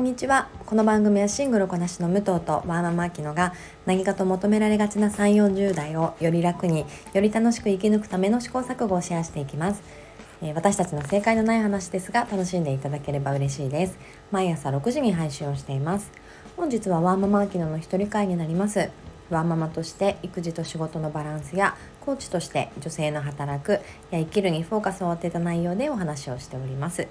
んにちは。この番組はシングルこなしの武藤とワーママアキノが何かと求められがちな3 4 0代をより楽により楽しく生き抜くための試行錯誤をシェアしていきます、えー、私たちの正解のない話ですが楽しんでいただければ嬉しいです。毎朝6時に配信をしています。本日はワーママアキノの一人会になります。ワーママとして育児と仕事のバランスやコーチとして女性の働くや生きるにフォーカスを当てた内容でお話をしております。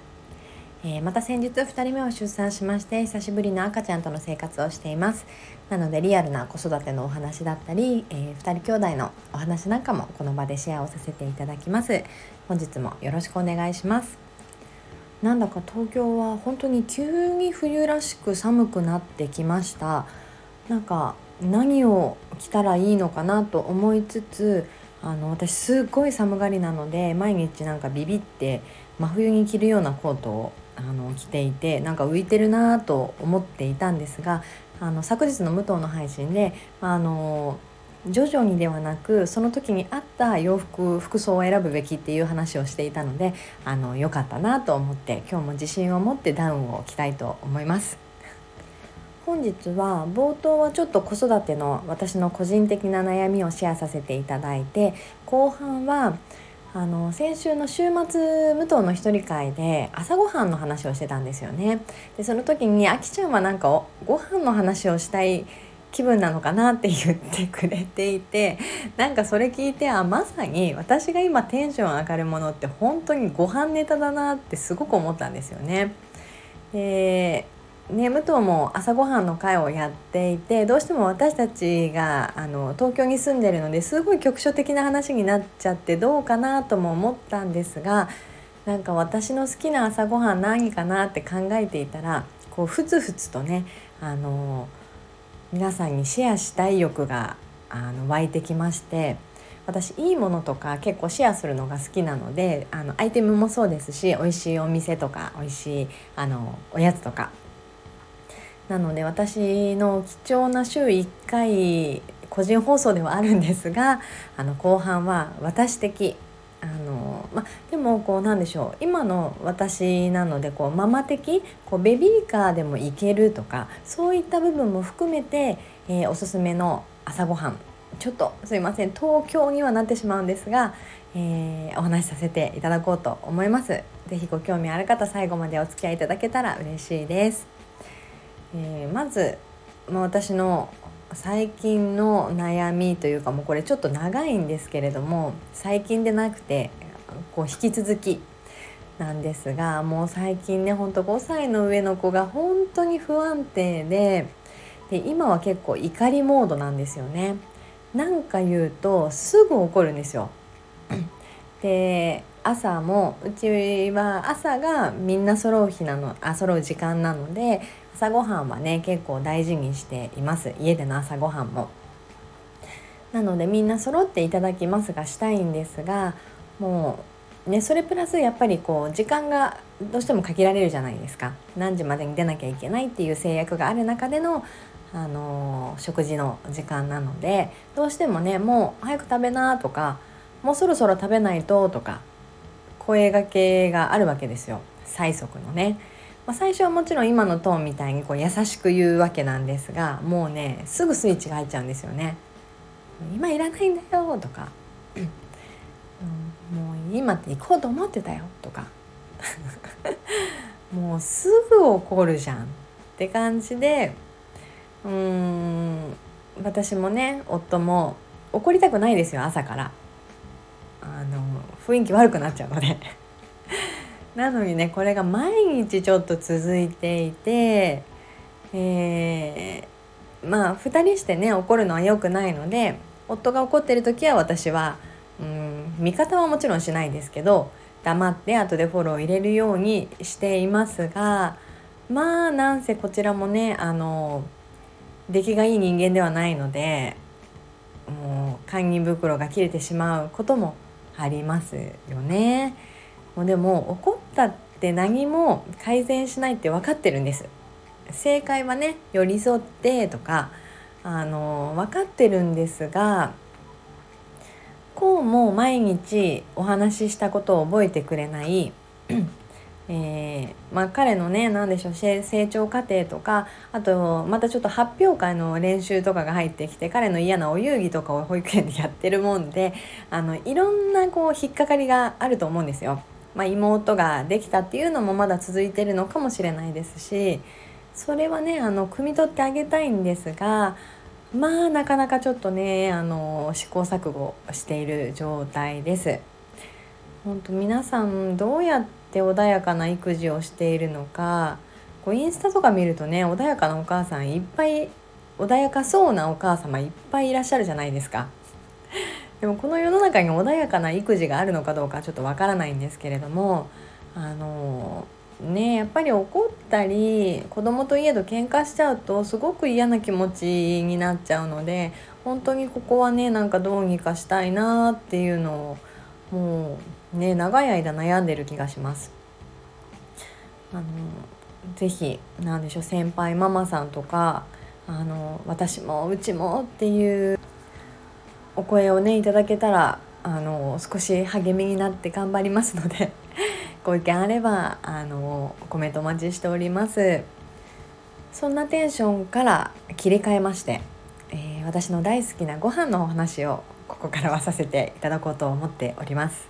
えー、また先日2人目を出産しまして久しぶりの赤ちゃんとの生活をしています。なのでリアルな子育てのお話だったり、えー、2人兄弟のお話なんかもこの場でシェアをさせていただきます。本日もよろしくお願いします。なんだか東京は本当に急に冬らしく寒くなってきました。なんか何を着たらいいのかなと思いつつあの私すっごい寒がりなので毎日なんかビビって真冬に着るようなコートをあの着ていてなんか浮いてるなと思っていたんですがあの昨日の武藤の配信であの徐々にではなくその時に合った洋服服装を選ぶべきっていう話をしていたのであの良かったなと思って今日も自信を持ってダウンを着たいと思います。本日は冒頭はちょっと子育ての私の個人的な悩みをシェアさせていただいて後半はあの先週の週末武藤の一人会で朝ごはんの話をしてたんですよねでその時にあきちゃんはなんかご飯の話をしたい気分なのかなって言ってくれていてなんかそれ聞いてあまさに私が今テンション上がるものって本当にご飯ネタだなってすごく思ったんですよね。でね、武藤も朝ごはんの会をやっていてどうしても私たちがあの東京に住んでるのですごい局所的な話になっちゃってどうかなとも思ったんですがなんか私の好きな朝ごはん何かなって考えていたらこうふつふつとねあの皆さんにシェアしたい欲があの湧いてきまして私いいものとか結構シェアするのが好きなのであのアイテムもそうですし美味しいお店とか美味しいあのおやつとかなので私の貴重な週1回個人放送ではあるんですがあの後半は私的あのまでもこうなんでしょう今の私なのでこうママ的こうベビーカーでもいけるとかそういった部分も含めて、えー、おすすめの朝ごはんちょっとすいません東京にはなってしまうんですが、えー、お話しさせていただこうと思います。是非ご興味ある方最後までお付き合いいただけたら嬉しいです。えー、まず、まあ、私の最近の悩みというかもうこれちょっと長いんですけれども最近でなくてこう引き続きなんですがもう最近ねほんと5歳の上の子が本当に不安定でで今は結構怒りモードなんですよね。なんか言うとすぐ怒るんですよ。で朝もうちは朝がみんな揃う日なのあ揃う時間なので朝ごはんはね結構大事にしています家での朝ごはんも。なのでみんな揃っていただきますがしたいんですがもうねそれプラスやっぱりこう時間がどうしても限られるじゃないですか何時までに出なきゃいけないっていう制約がある中でのあのー、食事の時間なのでどうしてもねもう早く食べなとかもうそろそろ食べないととか声がけがあるわけですよ。催促のね。まあ、最初はもちろん今のトーンみたいにこう優しく言うわけなんですがもうねすぐスイッチが入っちゃうんですよね。今いらないんだよとか、うん、もう今って行こうと思ってたよとか。もうすぐ怒るじゃんって感じでうーん。私もね夫も怒りたくないですよ朝から。あの雰囲気悪くなっちゃうので。なのにねこれが毎日ちょっと続いていて、えー、まあ2人してね怒るのは良くないので夫が怒ってる時は私はうん味方はもちろんしないですけど黙って後でフォローを入れるようにしていますがまあなんせこちらもねあの出来がいい人間ではないのでもう堪忍袋が切れてしまうこともありますよね。もうでも怒ったって何も改善しないって分かってるんです正解はね寄り添ってとかあの分かってるんですがこうも毎日お話ししたことを覚えてくれない、えー、まあ、彼のね何でしょう成長過程とかあとまたちょっと発表会の練習とかが入ってきて彼の嫌なお遊戯とかを保育園でやってるもんであのいろんなこう引っかかりがあると思うんですよ。まあ、妹ができたっていうのもまだ続いてるのかもしれないですしそれはねあの汲み取ってあげたいんですがまあなかなかちょっとねあの試行錯誤している状態です。本当皆さんどうやって穏やかな育児をしているのかこうインスタとか見るとね穏やかなお母さんいっぱい穏やかそうなお母様いっぱいいらっしゃるじゃないですか。でもこの世の中に穏やかな育児があるのかどうかちょっとわからないんですけれどもあのねやっぱり怒ったり子供と家と喧嘩しちゃうとすごく嫌な気持ちになっちゃうので本当にここはねなんかどうにかしたいなっていうのをもうね長い間悩んでる気がします。あのぜひ何でしょう先輩ママさんとかあの私もうちもっていうお声をねいただけたらあの少し励みになって頑張りますので ご意見あればあのコメントお待ちしておりますそんなテンションから切り替えまして、えー、私の大好きなご飯のお話をここからはさせていただこうと思っております、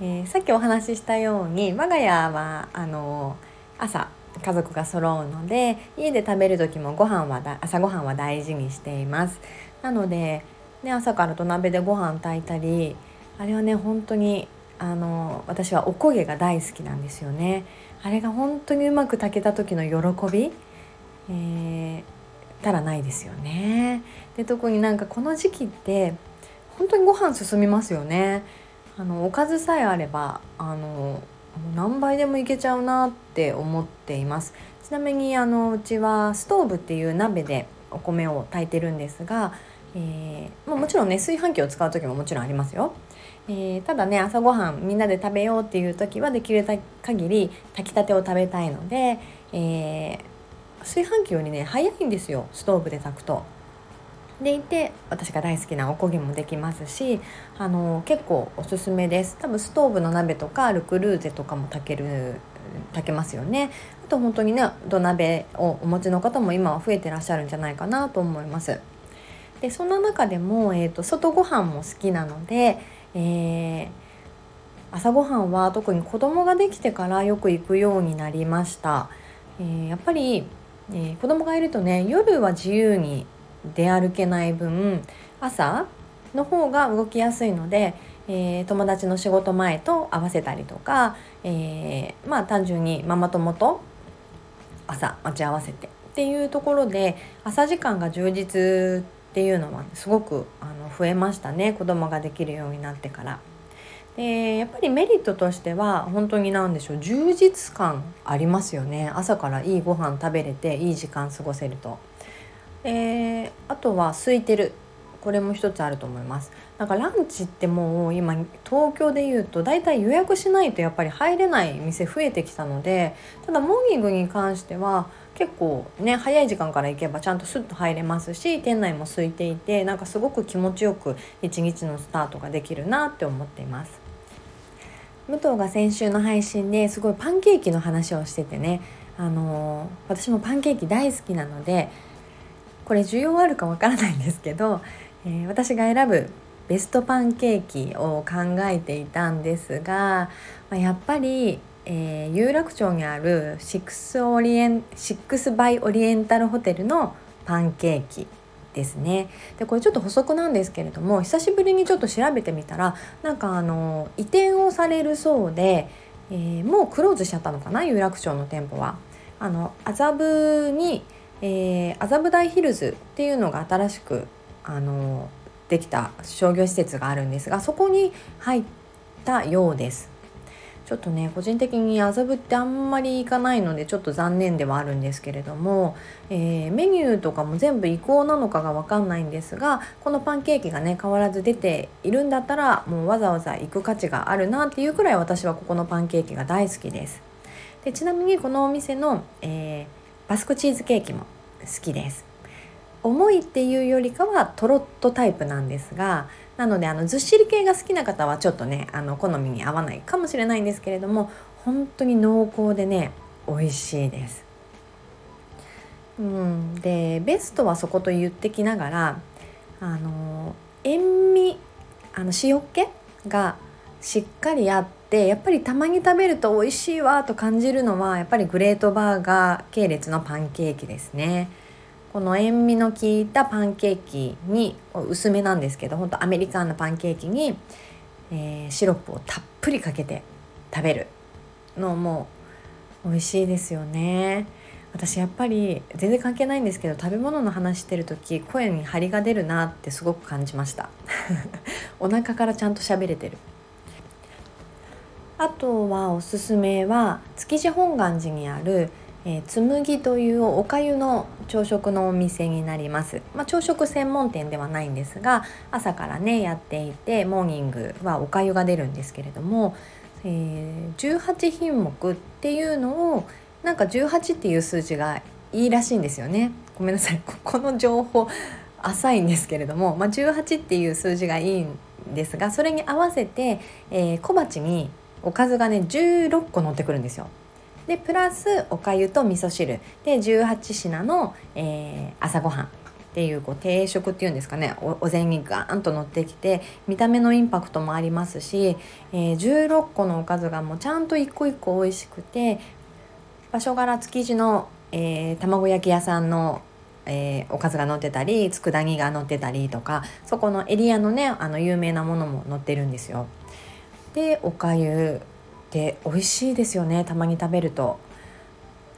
えー、さっきお話ししたように我が家はあの朝家族が揃うので家で食べる時もご飯はだ朝ごはんは大事にしています。なので、ね、朝から土鍋でご飯炊いたりあれはね本当にあの私はおこげが大好きなんですよね。あれが本当にうまく炊けた時の喜び、えー、たらないですよね。で特になんかこの時期って本当にご飯進みますよね。あのおかずさえあればあの何倍でもいけちゃうなって思っていますちなみにあのうちはストーブっていう鍋でお米を炊いてるんですが、えー、ま、もちろんね炊飯器を使う時ももちろんありますよえー、ただね朝ごはんみんなで食べようっていう時はできる限り炊きたてを食べたいので、えー、炊飯器よりね早いんですよストーブで炊くと。でいて私が大好きなおこげもできますしあの結構おすすめです。多分ストーブの鍋とかルクルーゼとかも炊ける炊けますよね。あと本当にね土鍋をお持ちの方も今は増えてらっしゃるんじゃないかなと思います。でそんな中でも、えーと外ご飯も好きなのでえー、朝ごはんは特に子供ができてからよく行くようになりました、えー、やっぱり、えー、子供がいるとね夜は自由に出歩けない分朝の方が動きやすいので、えー、友達の仕事前と合わせたりとか、えー、まあ単純にママ友と朝待ち合わせてっていうところで朝時間が充実っていうのはすごくあの増えましたね子供ができるようになってから。でやっぱりメリットとしては本当に何でしょう充実感ありますよね朝からいいご飯食べれていい時間過ごせると。えー、あとは空いてる。これも一つあると思います。なんかランチってもう今東京でいうとだいたい予約しないとやっぱり入れない店増えてきたのでただモーニングに関しては結構ね早い時間から行けばちゃんとスッと入れますし店内も空いていてなんかすごく気持ちよく一日のスタートができるなって思っています。武藤が先週の配信ですごいパンケーキの話をしててね。あのー、私もパンケーキ大好きなのでこれ需要あるかわからないんですけどえー、私が選ぶベストパンケーキを考えていたんですが、まあ、やっぱり、えー、有楽町にあるシックスオリエンシックスバイオリエンタルホテルのパンケーキですねでこれちょっと補足なんですけれども久しぶりにちょっと調べてみたらなんかあの移転をされるそうで、えー、もうクローズしちゃったのかな有楽町の店舗は。あの麻布に、えー、麻布台ヒルズっていうのが新しくあのできた商業施設があるんですがそこに入ったようです。ちょっとね個人的に麻布ってあんまり行かないのでちょっと残念ではあるんですけれども、えー、メニューとかも全部移行なのかが分かんないんですがこのパンケーキがね変わらず出ているんだったらもうわざわざ行く価値があるなっていうくらい私はここのパンケーキが大好きです。でちなみにこのお店の、えー、バスクチーズケーキも好きです重いっていうよりかはトロットタイプなんですがなのであのずっしり系が好きな方はちょっとねあの好みに合わないかもしれないんですけれども本当に濃厚でね美味しいです。うん、でベストはそこと言ってきながらあの塩味あの塩気がしっかりあってやっぱりたまに食べると美味しいわと感じるのはやっぱりグレートバーガー系列のパンケーキですね。この塩味の効いたパンケーキに薄めなんですけど本当アメリカンなパンケーキに、えー、シロップをたっぷりかけて食べるのも美味しいですよね。私やっぱり全然関係ないんですけど食べ物の話してる時声に張りが出るなってすごく感じました お腹からちゃんと喋れてるあとはおすすめは築地本願寺にあるえー、紬というおかゆの朝食のお店になります、まあ、朝食専門店ではないんですが朝からねやっていてモーニングはおかゆが出るんですけれども、えー、18品目っていうのをなんか18っていう数字がいいらしいんですよね。ごめんなさい。この情報浅いんですけれども、まあ、18っていう数字がいいんですがそれに合わせて、えー、小鉢におかずがね16個乗ってくるんですよ。でプラスおかゆと味噌汁で18品の、えー、朝ごはんっていうこう定食っていうんですかねお膳にガーンと乗ってきて見た目のインパクトもありますし、えー、16個のおかずがもうちゃんと一個一個美味しくて場所柄築地の、えー、卵焼き屋さんのえー、おかずが載ってたり佃煮が載ってたりとかそこのエリアのねあの有名なものも載ってるんですよ。でおかゆで美味しいですよねたまに食べると。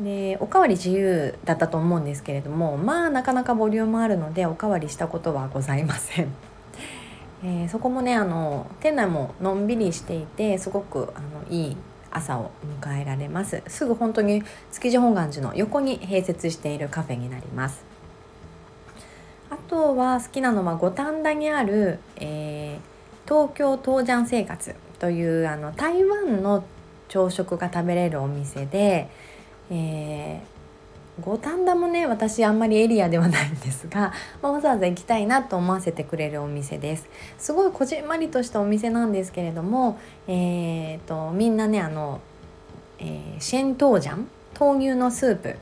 でおかわり自由だったと思うんですけれどもまあなかなかボリュームあるのでおかわりしたことはございません。えー、そこもねあの店内ものんびりしていてすごくあのいい朝を迎えられますすぐ本当に築地本願寺の横に併設しているカフェになりますあとは好きなのは五反田にある、えー、東京東山生活というあの台湾の朝食が食べれるお店で、えー、五反田もね私あんまりエリアではないんですが、まあ、わざわざ行きたいなと思わせてくれるお店です。すごいこじんまりとしたお店なんですけれども、えーと、みんなねあの、えー、シェントージャン豆乳のスープ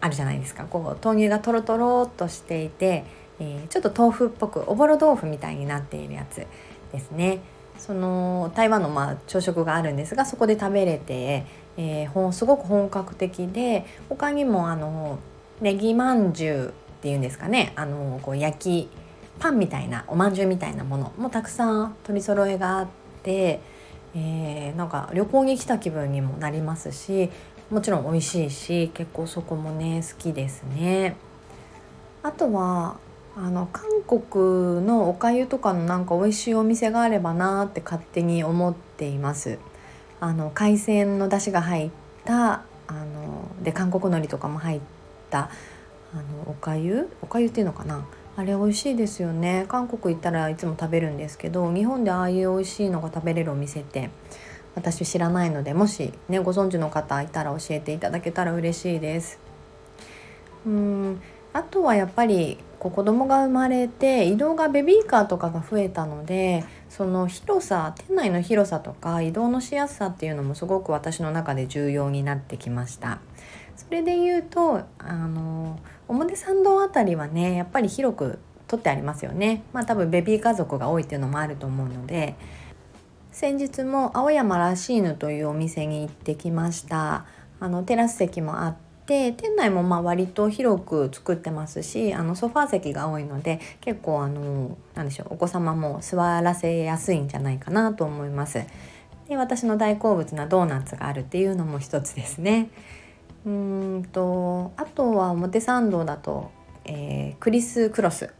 あるじゃないですか。こう豆乳がとろとろっとしていて、えー、ちょっと豆腐っぽくおぼろ豆腐みたいになっているやつですね。その台湾のまあ朝食があるんですがそこで食べれて、えー、すごく本格的で他にもあのネギまんじゅうっていうんですかねあのこう焼きパンみたいなおまんじゅうみたいなものもたくさん取り揃えがあって、えー、なんか旅行に来た気分にもなりますしもちろん美味しいし結構そこもね好きですね。あとはあの韓国のおかゆとかのなんか美味しいお店があればなって勝手に思っています。あの海鮮の出汁が入ったあので韓国海苔とかも入ったあのおかゆおかゆっていうのかな？あれ美味しいですよね。韓国行ったらいつも食べるんですけど日本でああいう美味しいのが食べれるお店って私知らないのでもしねご存知の方いたら教えていただけたら嬉しいです。うん。あとはやっぱりこう子供が生まれて移動がベビーカーとかが増えたのでその広さ店内の広さとか移動のしやすさっていうのもすごく私の中で重要になってきました。それで言うとあの表参道あたりはねやっぱり広く取ってありますよね。まあ多分ベビー家族が多いっていうのもあると思うので先日も青山らしいぬというお店に行ってきました。あのテラス席もあっで店内もまあ割と広く作ってますしあのソファー席が多いので結構あのなんでしょうお子様も座らせやすいんじゃないかなと思います。で私の大好物なドーナツがあるっていうのも一つですね。うんとあとは表参道だと、えー、 crisscross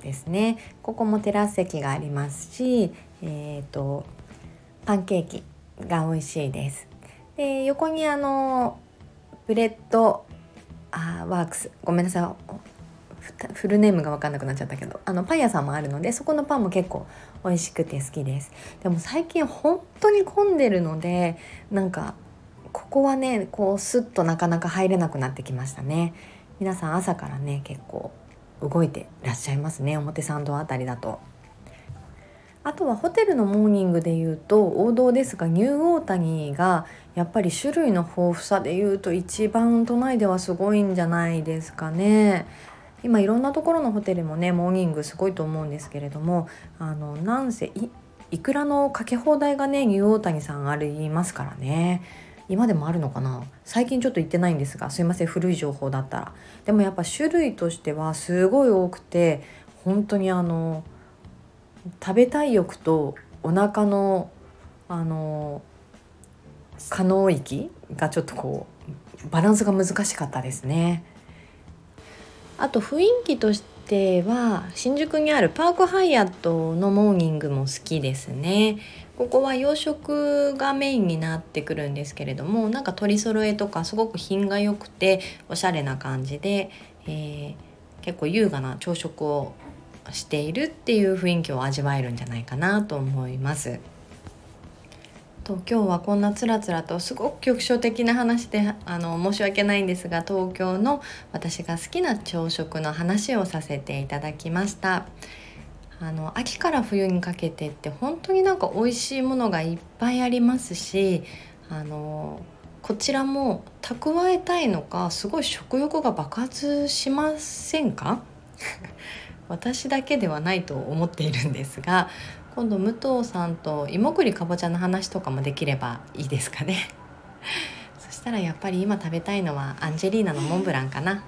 ですねここもテラス席がありますし、えーとパンケーキが美味しいです。で横にあの bread あー works。ごめんなさい。フルネームが分かんなくなっちゃったけど。あのパン屋さんもあるのでそこのパンも結構美味しくて好きです。でも最近本当に混んでるのでなんかここはねこうスッとなかなか入れなくなってきましたね。皆さん朝からね結構動いてらっしゃいますね。表参道あたりだと。あとはホテルのモーニングでいうと王道ですがニューオータニーがやっぱり種類の豊富さでいうと一番都内ではすごいんじゃないですかね。今いろんなところのホテルもねモーニングすごいと思うんですけれどもあのなんせいくらのかけ放題がねニューオータニさんありますからね。今でもあるのかな？最近ちょっと行ってないんですがすいません古い情報だったらでもやっぱ種類としてはすごい多くて本当にあの食べたい欲とお腹のあの可能域がちょっとこうバランスが難しかったですね。あと雰囲気としては新宿にあるパークハイアットのモーニングも好きですね。ここは洋食がメインになってくるんですけれどもなんか取り揃えとかすごく品が良くておしゃれな感じで、えー、結構優雅な朝食をしているっていう雰囲気を味わえるんじゃないかなと思います。と今日はこんなつらつらとすごく局所的な話であの申し訳ないんですが東京の私が好きな朝食の話をさせていただきました。あの秋から冬にかけてって本当になんか美味しいものがいっぱいありますしあのこちらも蓄えたいのかすごい食欲が爆発しませんか？私だけではないと思っているんですが今度武藤さんと芋栗かぼちゃの話とかもできればいいですかね。そしたらやっぱり今食べたいのはアンジェリーナのモンブランかな。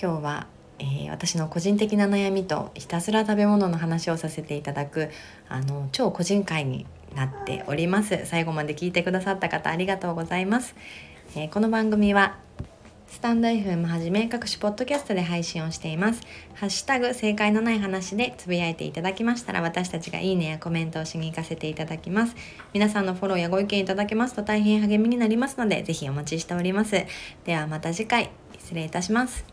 今日は、えー、私の個人的な悩みとひたすら食べ物の話をさせていただくあの超個人会になっております。最後まで聞いてくださった方ありがとうございます、えー、この番組はスタンド FM はじめ各種ポッドキャストで配信をしています。ハッシュタグ正解のない話でつぶやいていただきましたら私たちがいいねやコメントをしに行かせていただきます。皆さんのフォローやご意見いただけますと大変励みになりますのでぜひお待ちしております。ではまた次回失礼いたします。